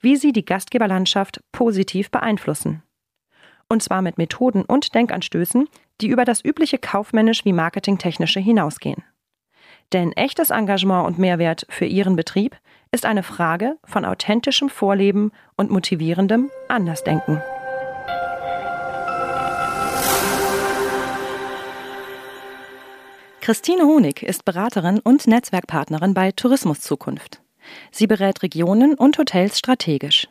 wie Sie die Gastgeberlandschaft positiv beeinflussen und zwar mit Methoden und Denkanstößen, die über das übliche kaufmännisch wie marketingtechnische hinausgehen. Denn echtes Engagement und Mehrwert für Ihren Betrieb ist eine Frage von authentischem Vorleben und motivierendem Andersdenken. Christine Honig ist Beraterin und Netzwerkpartnerin bei Tourismus Zukunft. Sie berät Regionen und Hotels strategisch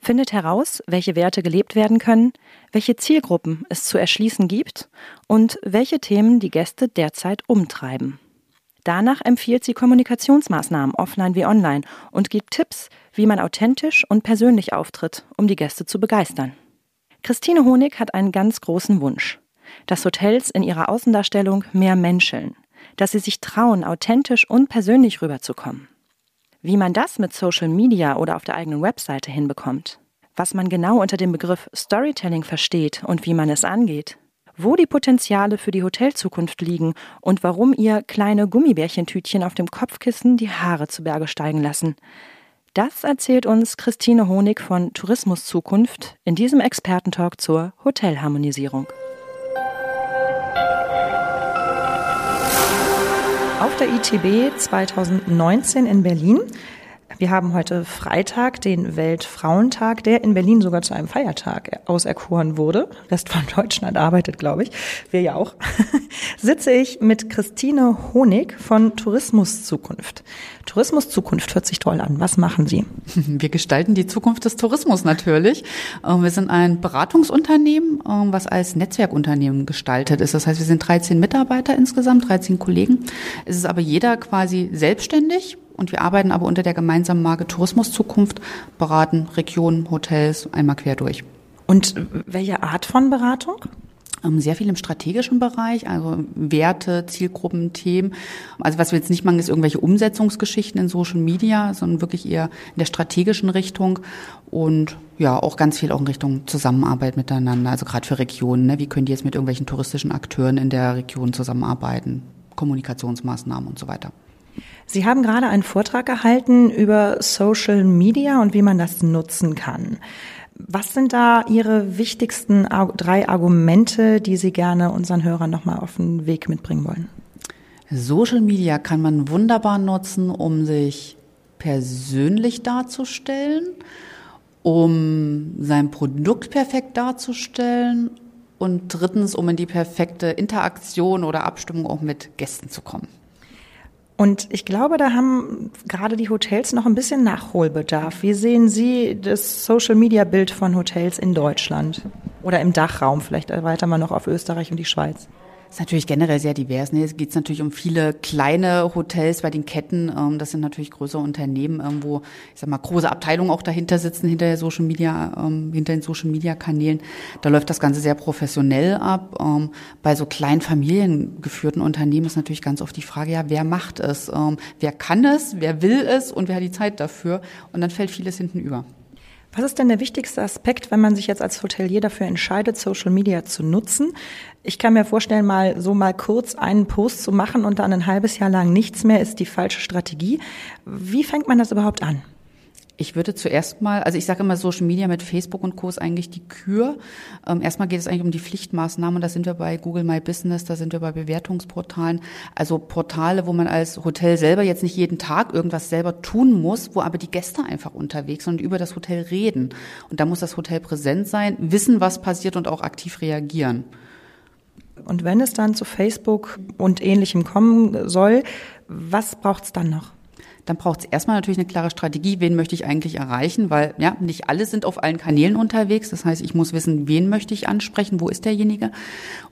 findet heraus, welche Werte gelebt werden können, welche Zielgruppen es zu erschließen gibt und welche Themen die Gäste derzeit umtreiben. Danach empfiehlt sie Kommunikationsmaßnahmen offline wie online und gibt Tipps, wie man authentisch und persönlich auftritt, um die Gäste zu begeistern. Christine Honig hat einen ganz großen Wunsch, dass Hotels in ihrer Außendarstellung mehr menscheln, dass sie sich trauen, authentisch und persönlich rüberzukommen. Wie man das mit Social Media oder auf der eigenen Webseite hinbekommt, was man genau unter dem Begriff Storytelling versteht und wie man es angeht, wo die Potenziale für die Hotelzukunft liegen und warum ihr kleine Gummibärchentütchen auf dem Kopfkissen die Haare zu Berge steigen lassen. Das erzählt uns Christine Honig von Tourismus Zukunft in diesem Expertentalk zur Hotelharmonisierung. Auf der ITB 2019 in Berlin. Wir haben heute Freitag, den Weltfrauentag, der in Berlin sogar zu einem Feiertag auserkoren wurde. Rest von Deutschland arbeitet, glaube ich. Wir ja auch. Sitze ich mit Christine Honig von Tourismus Zukunft. Tourismus Zukunft hört sich toll an. Was machen Sie? Wir gestalten die Zukunft des Tourismus natürlich. Ähm, wir sind ein Beratungsunternehmen, ähm, was als Netzwerkunternehmen gestaltet ist. Das heißt, wir sind 13 Mitarbeiter insgesamt, 13 Kollegen. Es ist aber jeder quasi selbstständig und wir arbeiten aber unter der gemeinsamen Marke Tourismus Zukunft, beraten Regionen, Hotels einmal quer durch. Und welche Art von Beratung? Ähm, sehr viel im strategischen Bereich, also Werte, Zielgruppen, Themen. Also was wir jetzt nicht machen, ist irgendwelche Umsetzungsgeschichten in Social Media, sondern wirklich eher in der strategischen Richtung und ja, auch ganz viel auch in Richtung Zusammenarbeit miteinander, also gerade für Regionen. Ne? Wie können die jetzt mit irgendwelchen touristischen Akteuren in der Region zusammenarbeiten, Kommunikationsmaßnahmen und so weiter. Sie haben gerade einen Vortrag gehalten über Social Media und wie man das nutzen kann. Was sind da Ihre wichtigsten drei Argumente, die Sie gerne unseren Hörern nochmal auf den Weg mitbringen wollen? Social Media kann man wunderbar nutzen, um sich persönlich darzustellen, um sein Produkt perfekt darzustellen und drittens, um in die perfekte Interaktion oder Abstimmung auch mit Gästen zu kommen. Und ich glaube, da haben gerade die Hotels noch ein bisschen Nachholbedarf. Wie sehen Sie das Social-Media-Bild von Hotels in Deutschland? Oder im Dachraum, vielleicht erweitern wir noch auf Österreich und die Schweiz ist natürlich generell sehr divers. Ne? Es geht natürlich um viele kleine Hotels bei den Ketten. Ähm, das sind natürlich größere Unternehmen, ähm, wo ich sag mal große Abteilungen auch dahinter sitzen hinter der Social Media, ähm, hinter den Social Media Kanälen. Da läuft das Ganze sehr professionell ab. Ähm, bei so kleinen familiengeführten Unternehmen ist natürlich ganz oft die Frage, ja, wer macht es? Ähm, wer kann es? Wer will es? Und wer hat die Zeit dafür? Und dann fällt vieles hinten über. Was ist denn der wichtigste Aspekt, wenn man sich jetzt als Hotelier dafür entscheidet, Social Media zu nutzen? Ich kann mir vorstellen, mal so mal kurz einen Post zu machen und dann ein halbes Jahr lang nichts mehr ist die falsche Strategie. Wie fängt man das überhaupt an? Ich würde zuerst mal, also ich sage immer, Social Media mit Facebook und Co. ist eigentlich die Kür. Ähm, erstmal geht es eigentlich um die Pflichtmaßnahmen. Da sind wir bei Google My Business, da sind wir bei Bewertungsportalen. Also Portale, wo man als Hotel selber jetzt nicht jeden Tag irgendwas selber tun muss, wo aber die Gäste einfach unterwegs sind und über das Hotel reden. Und da muss das Hotel präsent sein, wissen, was passiert und auch aktiv reagieren. Und wenn es dann zu Facebook und ähnlichem kommen soll, was braucht es dann noch? Dann braucht es erstmal natürlich eine klare Strategie, wen möchte ich eigentlich erreichen, weil ja, nicht alle sind auf allen Kanälen unterwegs. Das heißt, ich muss wissen, wen möchte ich ansprechen, wo ist derjenige.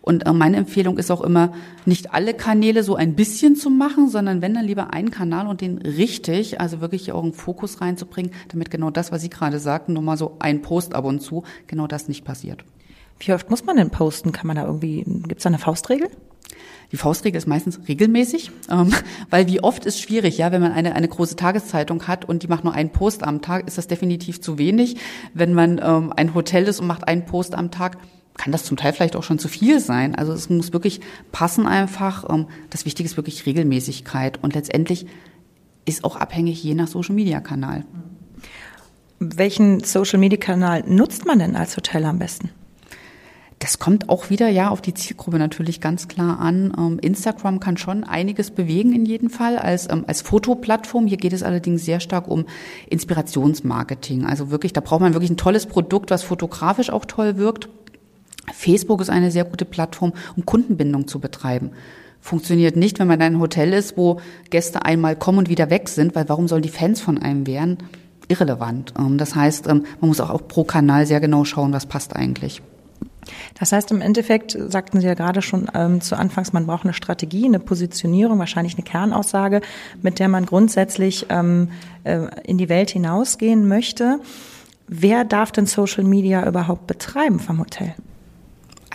Und äh, meine Empfehlung ist auch immer, nicht alle Kanäle so ein bisschen zu machen, sondern wenn dann lieber einen Kanal und den richtig, also wirklich auch einen Fokus reinzubringen, damit genau das, was Sie gerade sagten, nur mal so ein Post ab und zu, genau das nicht passiert. Wie oft muss man denn posten? Kann man da irgendwie, gibt es da eine Faustregel? Die Faustregel ist meistens regelmäßig, ähm, weil wie oft ist schwierig, ja, wenn man eine, eine große Tageszeitung hat und die macht nur einen Post am Tag, ist das definitiv zu wenig. Wenn man ähm, ein Hotel ist und macht einen Post am Tag, kann das zum Teil vielleicht auch schon zu viel sein. Also es muss wirklich passen einfach. Ähm, das Wichtige ist wirklich Regelmäßigkeit und letztendlich ist auch abhängig je nach Social Media Kanal. Welchen Social Media Kanal nutzt man denn als Hotel am besten? Das kommt auch wieder ja auf die Zielgruppe natürlich ganz klar an. Ähm, Instagram kann schon einiges bewegen in jedem Fall als, ähm, als Fotoplattform. Hier geht es allerdings sehr stark um Inspirationsmarketing. Also wirklich, da braucht man wirklich ein tolles Produkt, was fotografisch auch toll wirkt. Facebook ist eine sehr gute Plattform, um Kundenbindung zu betreiben. Funktioniert nicht, wenn man in einem Hotel ist, wo Gäste einmal kommen und wieder weg sind, weil warum sollen die Fans von einem werden? Irrelevant. Ähm, das heißt, man muss auch pro Kanal sehr genau schauen, was passt eigentlich. Das heißt, im Endeffekt sagten Sie ja gerade schon ähm, zu Anfangs, man braucht eine Strategie, eine Positionierung, wahrscheinlich eine Kernaussage, mit der man grundsätzlich ähm, äh, in die Welt hinausgehen möchte. Wer darf denn Social Media überhaupt betreiben vom Hotel?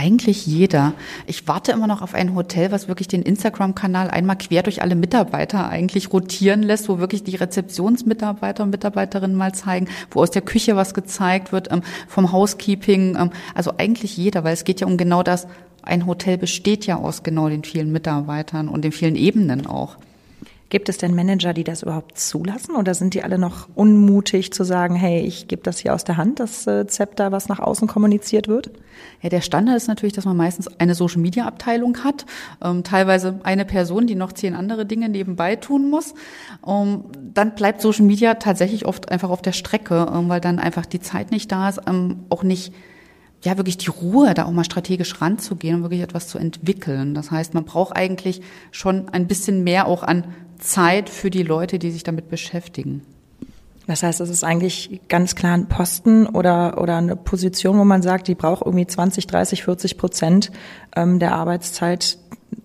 Eigentlich jeder. Ich warte immer noch auf ein Hotel, was wirklich den Instagram-Kanal einmal quer durch alle Mitarbeiter eigentlich rotieren lässt, wo wirklich die Rezeptionsmitarbeiter und Mitarbeiterinnen mal zeigen, wo aus der Küche was gezeigt wird, ähm, vom Housekeeping. Ähm, also eigentlich jeder, weil es geht ja um genau das. Ein Hotel besteht ja aus genau den vielen Mitarbeitern und den vielen Ebenen auch. Gibt es denn Manager, die das überhaupt zulassen oder sind die alle noch unmutig zu sagen, hey, ich gebe das hier aus der Hand, das äh, Zepter, was nach außen kommuniziert wird? Ja, der Standard ist natürlich, dass man meistens eine Social Media Abteilung hat, ähm, teilweise eine Person, die noch zehn andere Dinge nebenbei tun muss. Ähm, dann bleibt Social Media tatsächlich oft einfach auf der Strecke, ähm, weil dann einfach die Zeit nicht da ist, ähm, auch nicht ja wirklich die Ruhe, da auch mal strategisch ranzugehen und wirklich etwas zu entwickeln. Das heißt, man braucht eigentlich schon ein bisschen mehr auch an Zeit für die Leute, die sich damit beschäftigen. Das heißt, es ist eigentlich ganz klar ein Posten oder, oder eine Position, wo man sagt, die braucht irgendwie 20, 30, 40 Prozent ähm, der Arbeitszeit,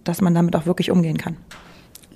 dass man damit auch wirklich umgehen kann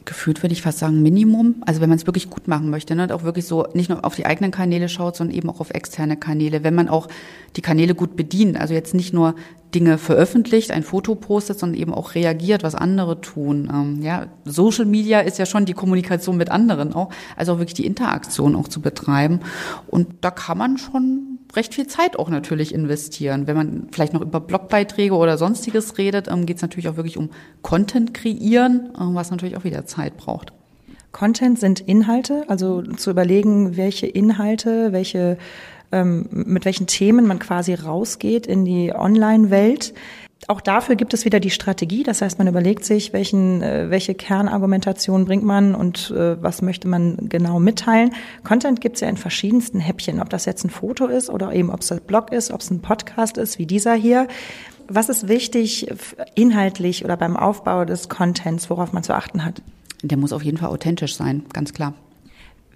gefühlt würde ich fast sagen Minimum. Also wenn man es wirklich gut machen möchte, ne, und auch wirklich so nicht nur auf die eigenen Kanäle schaut, sondern eben auch auf externe Kanäle. Wenn man auch die Kanäle gut bedient, also jetzt nicht nur Dinge veröffentlicht, ein Foto postet, sondern eben auch reagiert, was andere tun. Ähm, ja, Social Media ist ja schon die Kommunikation mit anderen auch, also auch wirklich die Interaktion auch zu betreiben. Und da kann man schon recht viel Zeit auch natürlich investieren. Wenn man vielleicht noch über Blogbeiträge oder sonstiges redet, ähm, geht es natürlich auch wirklich um Content kreieren, ähm, was natürlich auch wieder Zeit braucht. Content sind Inhalte, also zu überlegen, welche Inhalte, welche ähm, mit welchen Themen man quasi rausgeht in die Online-Welt. Auch dafür gibt es wieder die Strategie. Das heißt, man überlegt sich, welchen, äh, welche Kernargumentation bringt man und äh, was möchte man genau mitteilen. Content gibt es ja in verschiedensten Häppchen, ob das jetzt ein Foto ist oder eben ob es ein Blog ist, ob es ein Podcast ist, wie dieser hier. Was ist wichtig inhaltlich oder beim Aufbau des Contents, worauf man zu achten hat? Der muss auf jeden Fall authentisch sein, ganz klar.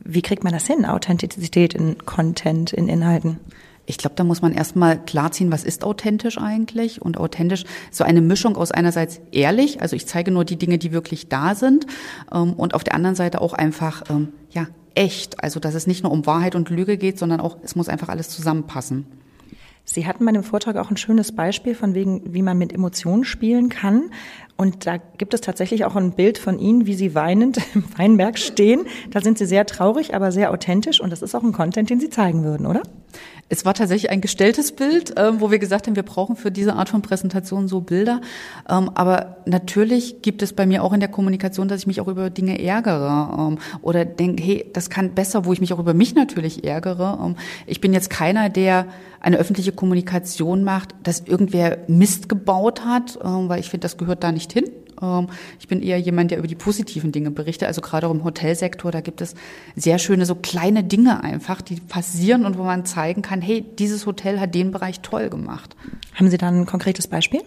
Wie kriegt man das hin, Authentizität in Content, in Inhalten? Ich glaube, da muss man erstmal klarziehen, was ist authentisch eigentlich? Und authentisch so eine Mischung aus einerseits ehrlich, also ich zeige nur die Dinge, die wirklich da sind, ähm, und auf der anderen Seite auch einfach, ähm, ja, echt. Also, dass es nicht nur um Wahrheit und Lüge geht, sondern auch, es muss einfach alles zusammenpassen. Sie hatten bei dem Vortrag auch ein schönes Beispiel von wegen, wie man mit Emotionen spielen kann. Und da gibt es tatsächlich auch ein Bild von Ihnen, wie Sie weinend im Weinberg stehen. Da sind Sie sehr traurig, aber sehr authentisch. Und das ist auch ein Content, den Sie zeigen würden, oder? Es war tatsächlich ein gestelltes Bild, ähm, wo wir gesagt haben, wir brauchen für diese Art von Präsentation so Bilder. Ähm, aber natürlich gibt es bei mir auch in der Kommunikation, dass ich mich auch über Dinge ärgere ähm, oder denke, hey, das kann besser, wo ich mich auch über mich natürlich ärgere. ich bin jetzt keiner, der eine öffentliche Kommunikation macht, dass irgendwer Mist gebaut hat, weil ich finde, das gehört da nicht hin. Ähm, ich bin eher jemand, der über die positiven Dinge berichtet. Also gerade auch im Hotelsektor, da gibt es sehr schöne, so kleine Dinge einfach, die passieren und wo man zeigen kann, hey, dieses Hotel hat den Bereich toll gemacht. Haben Sie da ein konkretes Beispiel?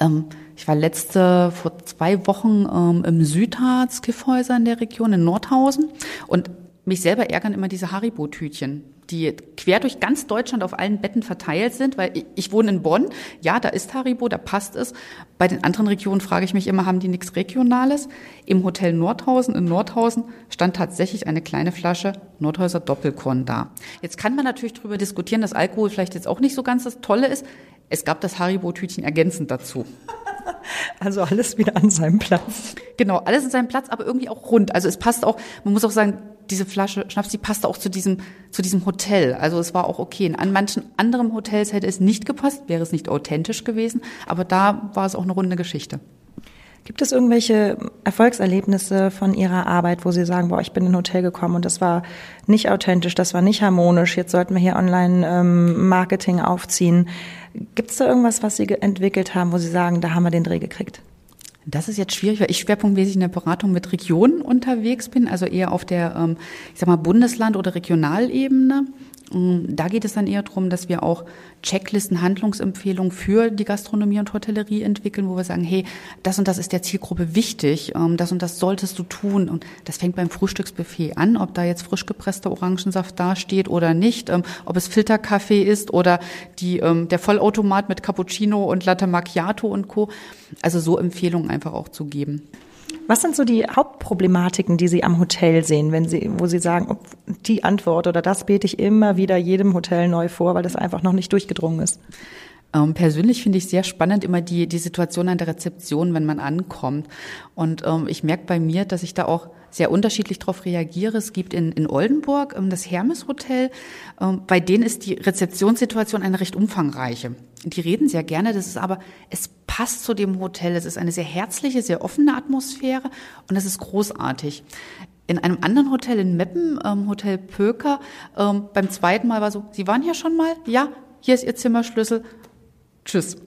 Ähm, ich war letzte, vor zwei Wochen ähm, im Südharz Kiffhäuser in der Region in Nordhausen und mich selber ärgern immer diese Haribo-Tütchen die quer durch ganz Deutschland auf allen Betten verteilt sind, weil ich, ich wohne in Bonn, ja, da ist Haribo, da passt es. Bei den anderen Regionen frage ich mich immer, haben die nichts Regionales? Im Hotel Nordhausen in Nordhausen stand tatsächlich eine kleine Flasche Nordhäuser Doppelkorn da. Jetzt kann man natürlich darüber diskutieren, dass Alkohol vielleicht jetzt auch nicht so ganz das Tolle ist. Es gab das Haribo-Tütchen ergänzend dazu. Also alles wieder an seinem Platz. Genau, alles an seinem Platz, aber irgendwie auch rund. Also es passt auch, man muss auch sagen, diese Flasche Schnaps, die passte auch zu diesem, zu diesem Hotel. Also es war auch okay. An manchen anderen Hotels hätte es nicht gepasst, wäre es nicht authentisch gewesen, aber da war es auch eine runde Geschichte. Gibt es irgendwelche Erfolgserlebnisse von Ihrer Arbeit, wo Sie sagen, boah, ich bin in ein Hotel gekommen und das war nicht authentisch, das war nicht harmonisch, jetzt sollten wir hier Online-Marketing ähm, aufziehen. Gibt es da irgendwas, was Sie entwickelt haben, wo Sie sagen, da haben wir den Dreh gekriegt? Das ist jetzt schwierig, weil ich schwerpunktmäßig in der Beratung mit Regionen unterwegs bin, also eher auf der, ähm, ich sag mal, Bundesland- oder Regionalebene. Mm, da geht es dann eher darum, dass wir auch Checklisten, Handlungsempfehlungen für die Gastronomie und Hotellerie entwickeln, wo wir sagen, hey, das und das ist der Zielgruppe wichtig, ähm, das und das solltest du tun. Und das fängt beim Frühstücksbuffet an, ob da jetzt frisch gepresster Orangensaft dasteht oder nicht, ähm, ob es Filterkaffee ist oder die, ähm, der Vollautomat mit Cappuccino und Latte Macchiato und Co. Also so Empfehlungen einfach auch zu geben. Was sind so die Hauptproblematiken, die Sie am Hotel sehen, wenn Sie, wo Sie sagen, die Antwort oder das bete ich immer wieder jedem Hotel neu vor, weil das einfach noch nicht durchgedrungen ist? Ähm, persönlich finde ich sehr spannend immer die, die Situation an der Rezeption, wenn man ankommt. Und ähm, ich merke bei mir, dass ich da auch sehr unterschiedlich darauf reagiere. Es gibt in, in Oldenburg ähm, das Hermes Hotel. Ähm, bei denen ist die Rezeptionssituation eine recht umfangreiche. Die reden sehr gerne, das ist aber, es passt zu dem Hotel. Es ist eine sehr herzliche, sehr offene Atmosphäre und es ist großartig. In einem anderen Hotel in Meppen, ähm, Hotel Pöker, ähm, beim zweiten Mal war so, Sie waren hier schon mal? Ja, hier ist Ihr Zimmerschlüssel. Tschüss.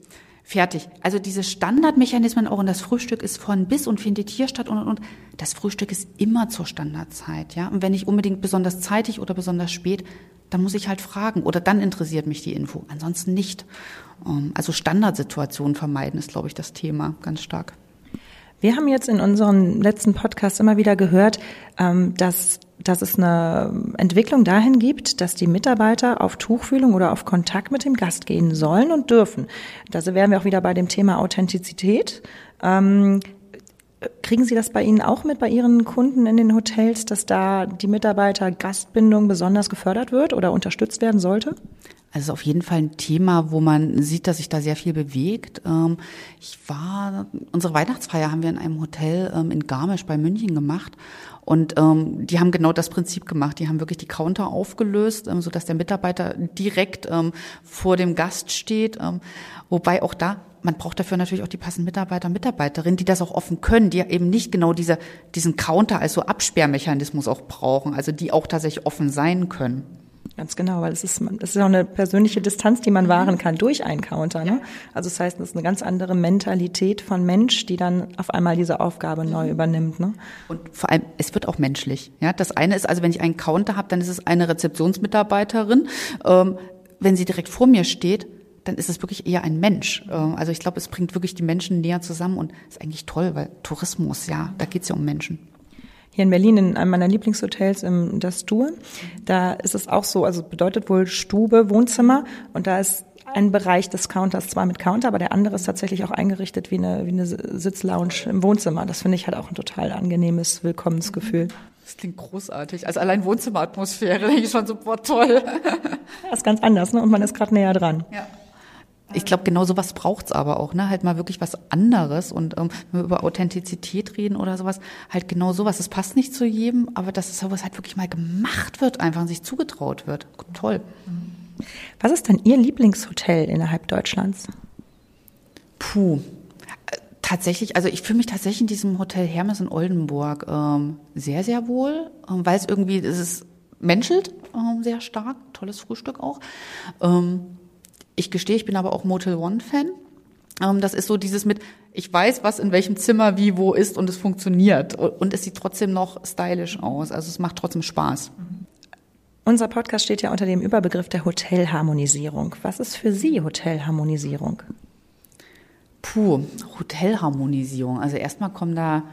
Fertig. Also diese Standardmechanismen auch und das Frühstück ist von bis und findet hier statt und, und, und. Das Frühstück ist immer zur Standardzeit, ja. Und wenn nicht unbedingt besonders zeitig oder besonders spät, dann muss ich halt fragen oder dann interessiert mich die Info. Ansonsten nicht. Ähm, also Standardsituationen vermeiden ist, glaube ich, das Thema ganz stark. Wir haben jetzt in unseren letzten Podcasts immer wieder gehört, ähm, dass dass es eine Entwicklung dahin gibt, dass die Mitarbeiter auf Tuchfühlung oder auf Kontakt mit dem Gast gehen sollen und dürfen. Da wären wir auch wieder bei dem Thema Authentizität. Kriegen Sie das bei Ihnen auch mit, bei Ihren Kunden in den Hotels, dass da die Mitarbeiter Gastbindung besonders gefördert wird oder unterstützt werden sollte? Also auf jeden Fall ein Thema, wo man sieht, dass sich da sehr viel bewegt. Ähm, ich war, unsere Weihnachtsfeier haben wir in einem Hotel ähm, in Garmisch bei München gemacht und ähm, die haben genau das Prinzip gemacht. Die haben wirklich die Counter aufgelöst, ähm, so dass der Mitarbeiter direkt ähm, vor dem Gast steht. Ähm, wobei auch da man braucht dafür natürlich auch die passenden Mitarbeiter und Mitarbeiterinnen, die das auch offen können, die eben nicht genau diese, diesen Counter als so Absperrmechanismus auch brauchen, also die auch tatsächlich offen sein können. Ganz genau, weil es ist, es ist auch eine persönliche Distanz, die man mhm. wahren kann durch einen Counter. Ne? Also das heißt, es ist eine ganz andere Mentalität von Mensch, die dann auf einmal diese Aufgabe neu mhm. übernimmt. Ne? Und vor allem, es wird auch menschlich. Ja, das eine ist also, wenn ich einen Counter habe, dann ist es eine Rezeptionsmitarbeiterin. Ähm, wenn sie direkt vor mir steht, dann ist es wirklich eher ein Mensch. Ähm, also ich glaube, es bringt wirklich die Menschen näher zusammen und ist eigentlich toll, weil Tourismus, ja, da geht es ja um Menschen. hier in Berlin in einem meiner Lieblingshotels im Das Stur. Da ist es auch so, also bedeutet wohl Stube, Wohnzimmer und da ist ein Bereich des Counters zwar mit Counter, aber der andere ist tatsächlich auch eingerichtet wie eine, wie eine Sitzlounge im Wohnzimmer. Das finde ich halt auch ein total angenehmes Willkommensgefühl. Das klingt großartig. Also allein Wohnzimmeratmosphäre, denke ich schon so, boah, toll. Das ist ganz anders, ne? Und man ist gerade näher dran. Ja. Ich glaube, genau sowas braucht's aber auch, ne? Halt mal wirklich was anderes. Und ähm, wenn wir über Authentizität reden oder sowas, halt genau sowas. Das passt nicht zu jedem, aber dass es sowas halt wirklich mal gemacht wird, einfach und sich zugetraut wird. Toll. Was ist denn Ihr Lieblingshotel innerhalb Deutschlands? Puh. Tatsächlich, also ich fühle mich tatsächlich in diesem Hotel Hermes in Oldenburg ähm, sehr, sehr wohl, ähm, weil es irgendwie, es ist menschelt ähm, sehr stark, tolles Frühstück auch. Ähm, ich gestehe, ich bin aber auch Motel One-Fan. Ähm, das ist so dieses mit, ich weiß, was in welchem Zimmer wie wo ist und es funktioniert. Und es sieht trotzdem noch stylisch aus. Also es macht trotzdem Spaß. Unser Podcast steht ja unter dem Überbegriff der Hotelharmonisierung. Was ist für Sie Hotelharmonisierung? Puh, Hotelharmonisierung. Also erstmal kommen da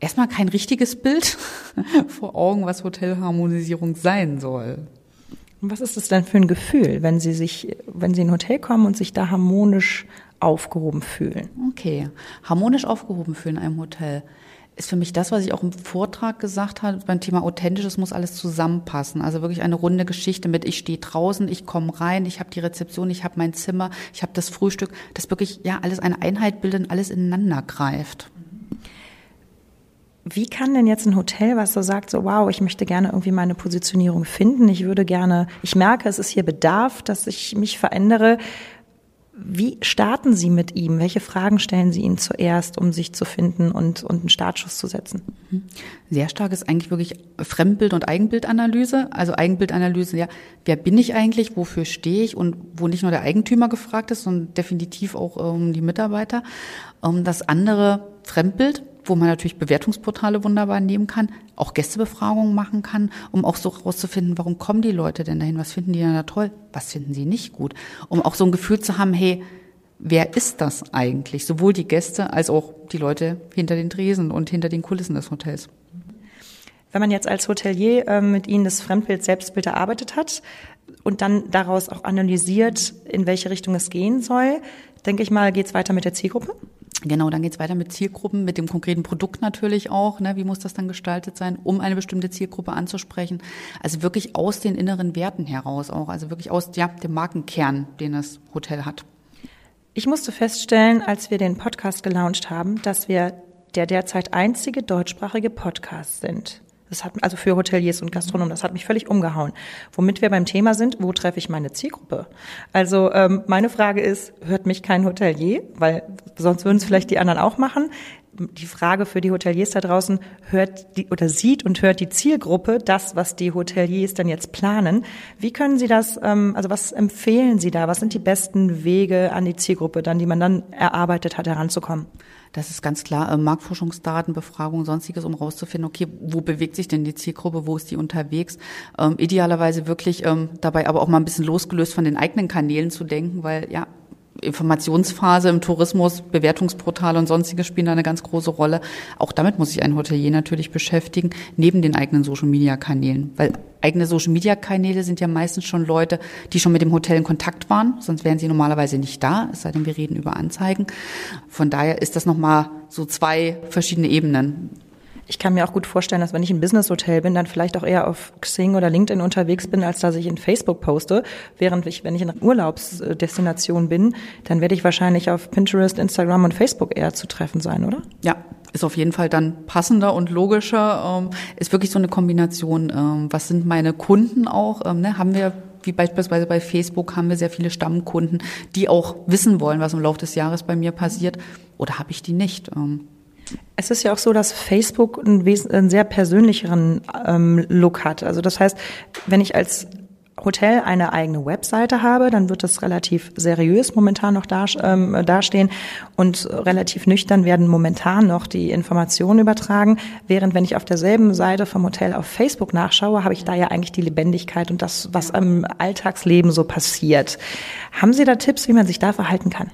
erstmal kein richtiges Bild vor Augen, was Hotelharmonisierung sein soll. Was ist das denn für ein Gefühl, wenn Sie sich, wenn Sie in ein Hotel kommen und sich da harmonisch aufgehoben fühlen? Okay, harmonisch aufgehoben fühlen in einem Hotel ist für mich das, was ich auch im Vortrag gesagt habe beim Thema authentisch, es muss alles zusammenpassen. Also wirklich eine runde Geschichte mit, ich stehe draußen, ich komme rein, ich habe die Rezeption, ich habe mein Zimmer, ich habe das Frühstück, das wirklich ja alles eine Einheit bildet und alles ineinander greift. Wie kann denn jetzt ein Hotel, was so sagt, so wow, ich möchte gerne irgendwie meine Positionierung finden, ich würde gerne, ich merke, es ist hier Bedarf, dass ich mich verändere, wie starten Sie mit ihm? Welche Fragen stellen Sie ihm zuerst, um sich zu finden und, und einen Startschuss zu setzen? Mhm. Sehr stark ist eigentlich wirklich Fremdbild- und Eigenbildanalyse. Also Eigenbildanalyse, ja, wer bin ich eigentlich, wofür stehe ich und wo nicht nur der Eigentümer gefragt ist, sondern definitiv auch ähm, die Mitarbeiter. Ähm, das andere Fremdbild, wo man natürlich Bewertungsportale wunderbar nehmen kann, auch Gästebefragungen machen kann, um auch so rauszufinden, warum kommen die Leute denn dahin, was finden die denn da toll, was finden sie nicht gut, um auch so ein Gefühl zu haben, hey, wer ist das eigentlich, sowohl die Gäste als auch die Leute hinter den Tresen und hinter den Kulissen des Hotels. Wenn man jetzt als Hotelier äh, mit Ihnen das Fremdbild, Selbstbild erarbeitet hat und dann daraus auch analysiert, in welche Richtung es gehen soll, denke ich mal, geht es weiter mit der Zielgruppe? Genau, dann geht's weiter mit Zielgruppen, mit dem konkreten Produkt natürlich auch. Ne? Wie muss das dann gestaltet sein, um eine bestimmte Zielgruppe anzusprechen? Also wirklich aus den inneren Werten heraus auch, also wirklich aus ja, dem Markenkern, den das Hotel hat. Ich musste feststellen, als wir den Podcast gelauncht haben, dass wir der derzeit einzige deutschsprachige Podcast sind. Das hat, also für Hoteliers und Gastronomen, das hat mich völlig umgehauen. Womit wir beim Thema sind, wo treffe ich meine Zielgruppe? Also ähm, meine Frage ist, hört mich kein Hotelier, weil sonst würden es vielleicht die anderen auch machen. Die Frage für die Hoteliers da draußen, hört die oder sieht und hört die Zielgruppe das, was die Hoteliers dann jetzt planen. Wie können Sie das, ähm, also was empfehlen Sie da? Was sind die besten Wege an die Zielgruppe dann, die man dann erarbeitet hat, heranzukommen? Das ist ganz klar äh, Marktforschungsdaten, Befragung, sonstiges, um rauszufinden, okay, wo bewegt sich denn die Zielgruppe, wo ist die unterwegs? Ähm, idealerweise wirklich ähm, dabei aber auch mal ein bisschen losgelöst von den eigenen Kanälen zu denken, weil ja, Informationsphase im Tourismus, Bewertungsportale und sonstiges spielen da eine ganz große Rolle. Auch damit muss sich ein Hotelier natürlich beschäftigen, neben den eigenen Social-Media-Kanälen. Weil eigene Social-Media-Kanäle sind ja meistens schon Leute, die schon mit dem Hotel in Kontakt waren, sonst wären sie normalerweise nicht da, es sei denn, wir reden über Anzeigen. Von daher ist das nochmal so zwei verschiedene Ebenen. Ich kann mir auch gut vorstellen, dass wenn ich ein Business-Hotel bin, dann vielleicht auch eher auf Xing oder LinkedIn unterwegs bin, als dass ich in Facebook poste. Während ich, wenn ich in Urlaubsdestination bin, dann werde ich wahrscheinlich auf Pinterest, Instagram und Facebook eher zu treffen sein, oder? Ja, ist auf jeden Fall dann passender und logischer. Ähm, ist wirklich so eine Kombination. Ähm, was sind meine Kunden auch? Ähm, ne? Haben wir wie beispielsweise bei Facebook haben wir sehr viele Stammkunden, die auch wissen wollen, was im Laufe des Jahres bei mir passiert. Oder habe ich die nicht? Es ist ja auch so, dass Facebook einen, einen sehr persönlicheren ähm, Look hat. Also das heißt, wenn ich als Hotel eine eigene Webseite habe, dann wird das relativ seriös momentan noch da, ähm, dastehen und relativ nüchtern werden momentan noch die Informationen übertragen. Während wenn ich auf derselben Seite vom Hotel auf Facebook nachschaue, habe ich da ja eigentlich die Lebendigkeit und das, was im Alltagsleben so passiert. Haben Sie da Tipps, wie man sich da verhalten kann?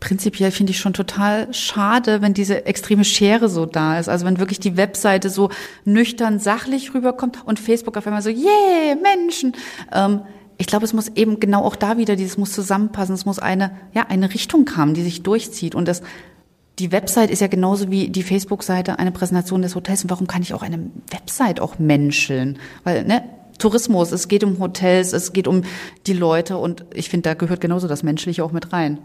Prinzipiell finde ich schon total schade, wenn diese extreme Schere so da ist. Also wenn wirklich die Webseite so nüchtern, sachlich rüberkommt und Facebook auf einmal so, yeah, Menschen. Ähm, ich glaube, es muss eben genau auch da wieder dieses muss zusammenpassen. Es muss eine, ja, eine Richtung haben, die sich durchzieht. Und das, die Website ist ja genauso wie die Facebook-Seite eine Präsentation des Hotels. Und warum kann ich auch eine Website auch menscheln? Weil, ne, Tourismus, es geht um Hotels, es geht um die Leute und ich finde, da gehört genauso das Menschliche auch mit rein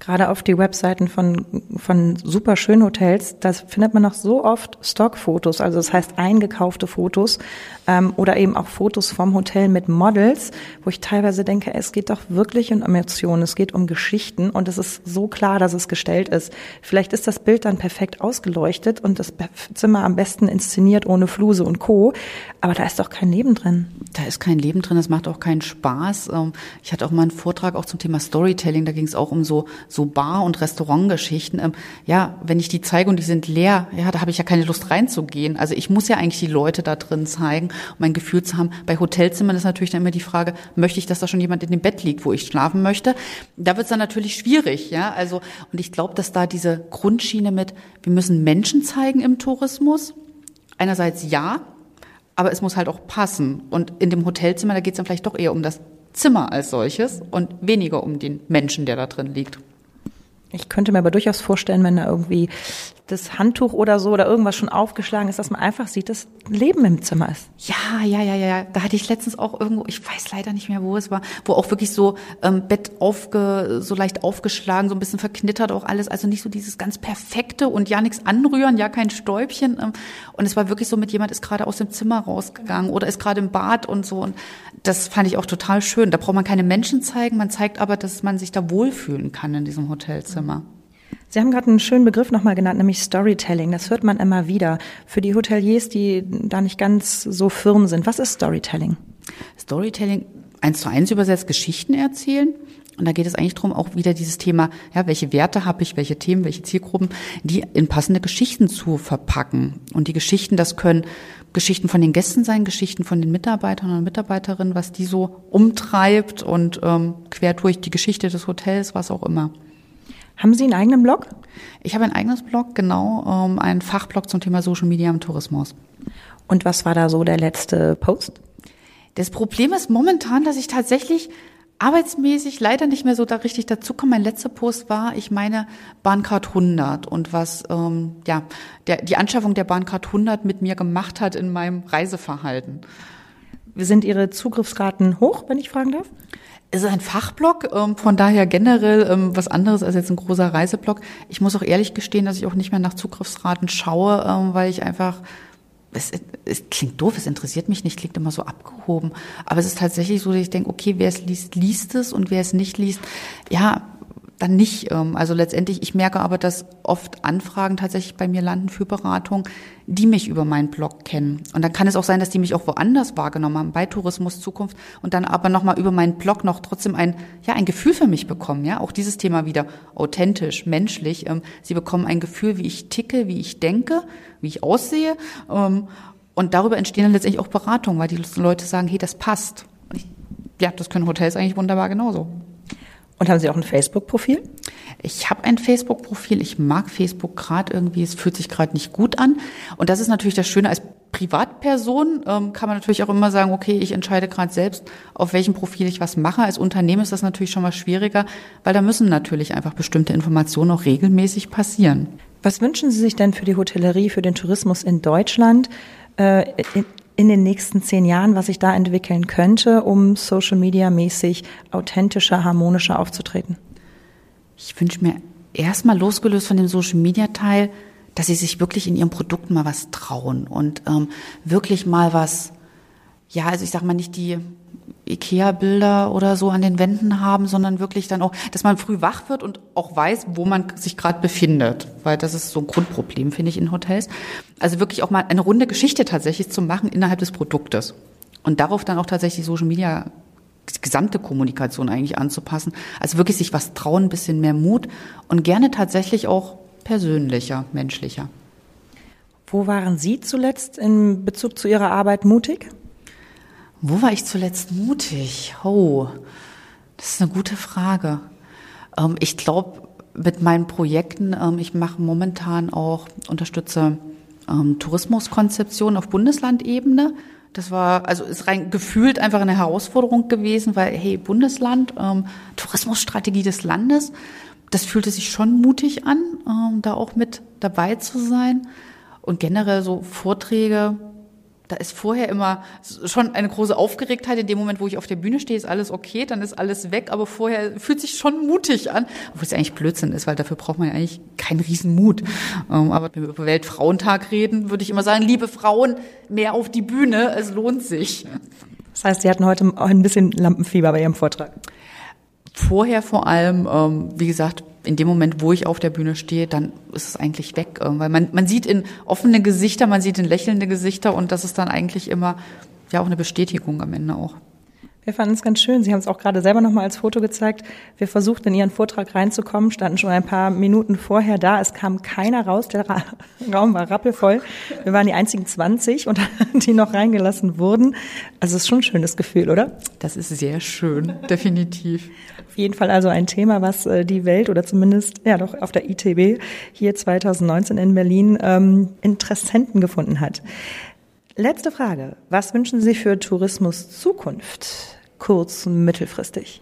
gerade auf die Webseiten von, von super schönen Hotels, da findet man noch so oft Stockfotos, also das heißt eingekaufte Fotos ähm, oder eben auch Fotos vom Hotel mit Models, wo ich teilweise denke, es geht doch wirklich um Emotionen, es geht um Geschichten und es ist so klar, dass es gestellt ist. Vielleicht ist das Bild dann perfekt ausgeleuchtet und das Zimmer am besten inszeniert ohne Fluse und Co., aber da ist doch kein Leben drin. Da ist kein Leben drin, das macht auch keinen Spaß. Ähm, ich hatte auch mal einen Vortrag auch zum Thema Storytelling, da ging es auch um so so Bar- und Restaurantgeschichten. Ähm, ja, wenn ich die zeige und die sind leer, ja, da habe ich ja keine Lust reinzugehen. Also ich muss ja eigentlich die Leute da drin zeigen, um mein Gefühl zu haben. Bei Hotelzimmern ist natürlich dann immer die Frage, möchte ich, dass da schon jemand in dem Bett liegt, wo ich schlafen möchte? Da wird es dann natürlich schwierig, ja. Also, und ich glaube, dass da diese Grundschiene mit, wir müssen Menschen zeigen im Tourismus. Einerseits ja, aber es muss halt auch passen. Und in dem Hotelzimmer, da geht es dann vielleicht doch eher um das Zimmer als solches und weniger um den Menschen, der da drin liegt. Ich könnte mir aber durchaus vorstellen, wenn da irgendwie das Handtuch oder so oder irgendwas schon aufgeschlagen ist, dass man einfach sieht, dass Leben im Zimmer ist. Ja, ja, ja, ja. Da hatte ich letztens auch irgendwo, ich weiß leider nicht mehr, wo es war, wo auch wirklich so ähm, Bett aufge, so leicht aufgeschlagen, so ein bisschen verknittert auch alles. Also nicht so dieses ganz perfekte und ja nichts anrühren, ja kein Stäubchen. Ähm, und es war wirklich so mit jemand ist gerade aus dem Zimmer rausgegangen oder ist gerade im Bad und so. Und das fand ich auch total schön. Da braucht man keine Menschen zeigen, man zeigt aber, dass man sich da wohlfühlen kann in diesem Hotelzimmer. Sie haben gerade einen schönen Begriff nochmal genannt, nämlich Storytelling. Das hört man immer wieder. Für die Hoteliers, die da nicht ganz so firm sind, was ist Storytelling? Storytelling, eins zu eins übersetzt, Geschichten erzählen. Und da geht es eigentlich darum, auch wieder dieses Thema, ja, welche Werte habe ich, welche Themen, welche Zielgruppen, die in passende Geschichten zu verpacken. Und die Geschichten, das können Geschichten von den Gästen sein, Geschichten von den Mitarbeitern und Mitarbeiterinnen, was die so umtreibt und ähm, quer durch die Geschichte des Hotels, was auch immer. Haben Sie einen eigenen Blog? Ich habe ein eigenes Blog, genau, ähm, einen Fachblog zum Thema Social Media im Tourismus. Und was war da so der letzte Post? Das Problem ist momentan, dass ich tatsächlich arbeitsmäßig leider nicht mehr so da richtig dazukomme. Mein letzter Post war, ich meine, Bahncard 100 und was ähm, ja der, die Anschaffung der Bahncard 100 mit mir gemacht hat in meinem Reiseverhalten. Sind Ihre Zugriffsraten hoch, wenn ich fragen darf? Es ist ein Fachblog, ähm, von daher generell ähm, was anderes als jetzt ein großer Reiseblog. Ich muss auch ehrlich gestehen, dass ich auch nicht mehr nach Zugriffsraten schaue, ähm, weil ich einfach es, es klingt doof, es interessiert mich nicht, klingt immer so abgehoben. Aber es ist tatsächlich so, dass ich denke, okay, wer es liest, liest es und wer es nicht liest, ja, dann nicht. Ähm, also letztendlich, ich merke aber, dass oft Anfragen tatsächlich bei mir landen für Beratung, die mich über meinen Blog kennen. Und dann kann es auch sein, dass die mich auch woanders wahrgenommen haben, bei Tourismus Zukunft, und dann aber nochmal über meinen Blog noch trotzdem ein, ja, ein Gefühl für mich bekommen. Ja, auch dieses Thema wieder authentisch, menschlich. Ähm, sie bekommen ein Gefühl, wie ich ticke, wie ich denke, wie ich aussehe. Ähm, und darüber entstehen dann letztendlich auch Beratungen, weil die Leute sagen, hey, das passt. Ja, das können Hotels eigentlich wunderbar genauso. Und haben Sie auch ein Facebook-Profil? Ich habe ein Facebook-Profil. Ich mag Facebook gerade irgendwie. Es fühlt sich gerade nicht gut an. Und das ist natürlich das Schöne als Privatperson ähm, kann man natürlich auch immer sagen, okay, ich entscheide gerade selbst, auf welchem Profil ich was mache. Als Unternehmen ist das natürlich schon mal schwieriger, weil da müssen natürlich einfach bestimmte Informationen auch regelmäßig passieren. Was wünschen Sie sich denn für die Hotellerie, für den Tourismus in Deutschland? Äh, in, in den nächsten zehn Jahren, was sich da entwickeln könnte, um Social Media mäßig authentischer, harmonischer aufzutreten? Ich wünsche mir erstmal losgelöst von dem Social Media Teil, dass sie sich wirklich in ihrem Produkt mal was trauen und ähm, wirklich mal was, ja, also ich sag mal nicht die Ikea-Bilder oder so an den Wänden haben, sondern wirklich dann auch, dass man früh wach wird und auch weiß, wo man sich gerade befindet, weil das ist so ein Grundproblem, finde ich, in Hotels. Also wirklich auch mal eine runde Geschichte tatsächlich zu machen innerhalb des Produktes und darauf dann auch tatsächlich Social Media die gesamte Kommunikation eigentlich anzupassen. Also wirklich sich was trauen, ein bisschen mehr Mut und gerne tatsächlich auch persönlicher, menschlicher. Wo waren Sie zuletzt in Bezug zu Ihrer Arbeit mutig? Wo war ich zuletzt mutig? Oh, das ist eine gute Frage. Ähm, ich glaube, mit meinen Projekten, ähm, ich mache momentan auch, unterstütze ähm, Tourismuskonzeption auf Bundeslandebene. Das war, also ist rein gefühlt einfach eine Herausforderung gewesen, weil, hey, Bundesland, ähm, Tourismusstrategie des Landes, das fühlte sich schon mutig an, ähm, da auch mit dabei zu sein. Und generell so Vorträge, da ist vorher immer schon eine große Aufgeregtheit. In dem Moment, wo ich auf der Bühne stehe, ist alles okay, dann ist alles weg. Aber vorher fühlt sich schon mutig an, obwohl es eigentlich Blödsinn ist, weil dafür braucht man ja eigentlich keinen Riesenmut. Ähm, aber wenn wir über Weltfrauentag reden, würde ich immer sagen, liebe Frauen, mehr auf die Bühne, es lohnt sich. Das heißt, Sie hatten heute auch ein bisschen Lampenfieber bei Ihrem Vortrag. Vorher vor allem, ähm, wie gesagt, in dem Moment, wo ich auf der Bühne stehe, dann ist es eigentlich weg. Weil man, man sieht in offene Gesichter, man sieht in lächelnde Gesichter und das ist dann eigentlich immer ja auch eine Bestätigung am Ende auch. Wir fanden es ganz schön. Sie haben es auch gerade selber nochmal als Foto gezeigt. Wir versuchten in Ihren Vortrag reinzukommen, standen schon ein paar Minuten vorher da. Es kam keiner raus. Der Ra Raum war rappelvoll. Wir waren die einzigen 20 und die noch reingelassen wurden. Also es ist schon ein schönes Gefühl, oder? Das ist sehr schön, definitiv. Auf jeden Fall also ein Thema, was äh, die Welt oder zumindest ja doch auf der ITB hier 2019 in Berlin ähm, Interessenten gefunden hat. Letzte Frage. Was wünschen Sie für Tourismus Zukunft? Kurz- und mittelfristig?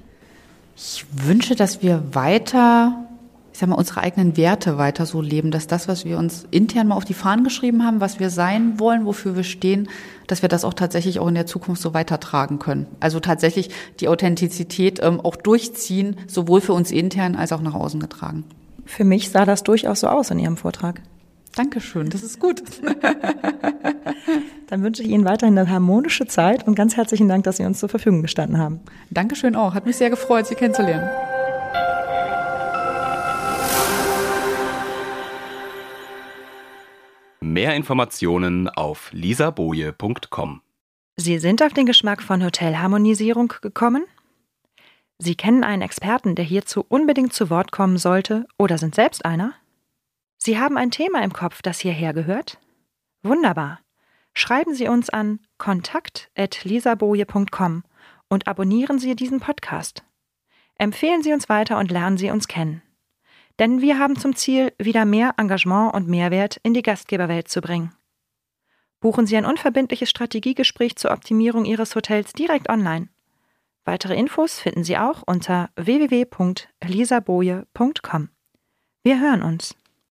Ich wünsche, dass wir weiter, ich sag mal, unsere eigenen Werte weiter so leben, dass das, was wir uns intern mal auf die Fahnen geschrieben haben, was wir sein wollen, wofür wir stehen, dass wir das auch tatsächlich auch in der Zukunft so weitertragen können. Also tatsächlich die Authentizität ähm, auch durchziehen, sowohl für uns intern als auch nach außen getragen. Für mich sah das durchaus so aus in Ihrem Vortrag. Dankeschön, das ist gut. Dann wünsche ich Ihnen weiterhin eine harmonische Zeit und ganz herzlichen Dank, dass Sie uns zur Verfügung gestanden haben. Dankeschön auch. Hat mich sehr gefreut, Sie kennenzulernen. Mehr Informationen auf lisaboje.com. Sie sind auf den Geschmack von Hotelharmonisierung gekommen? Sie kennen einen Experten, der hierzu unbedingt zu Wort kommen sollte oder sind selbst einer? Sie haben ein Thema im Kopf, das hierher gehört? Wunderbar. Schreiben Sie uns an kontakt.lisaboje.com und abonnieren Sie diesen Podcast. Empfehlen Sie uns weiter und lernen Sie uns kennen. Denn wir haben zum Ziel, wieder mehr Engagement und Mehrwert in die Gastgeberwelt zu bringen. Buchen Sie ein unverbindliches Strategiegespräch zur Optimierung Ihres Hotels direkt online. Weitere Infos finden Sie auch unter www.lisaboje.com. Wir hören uns.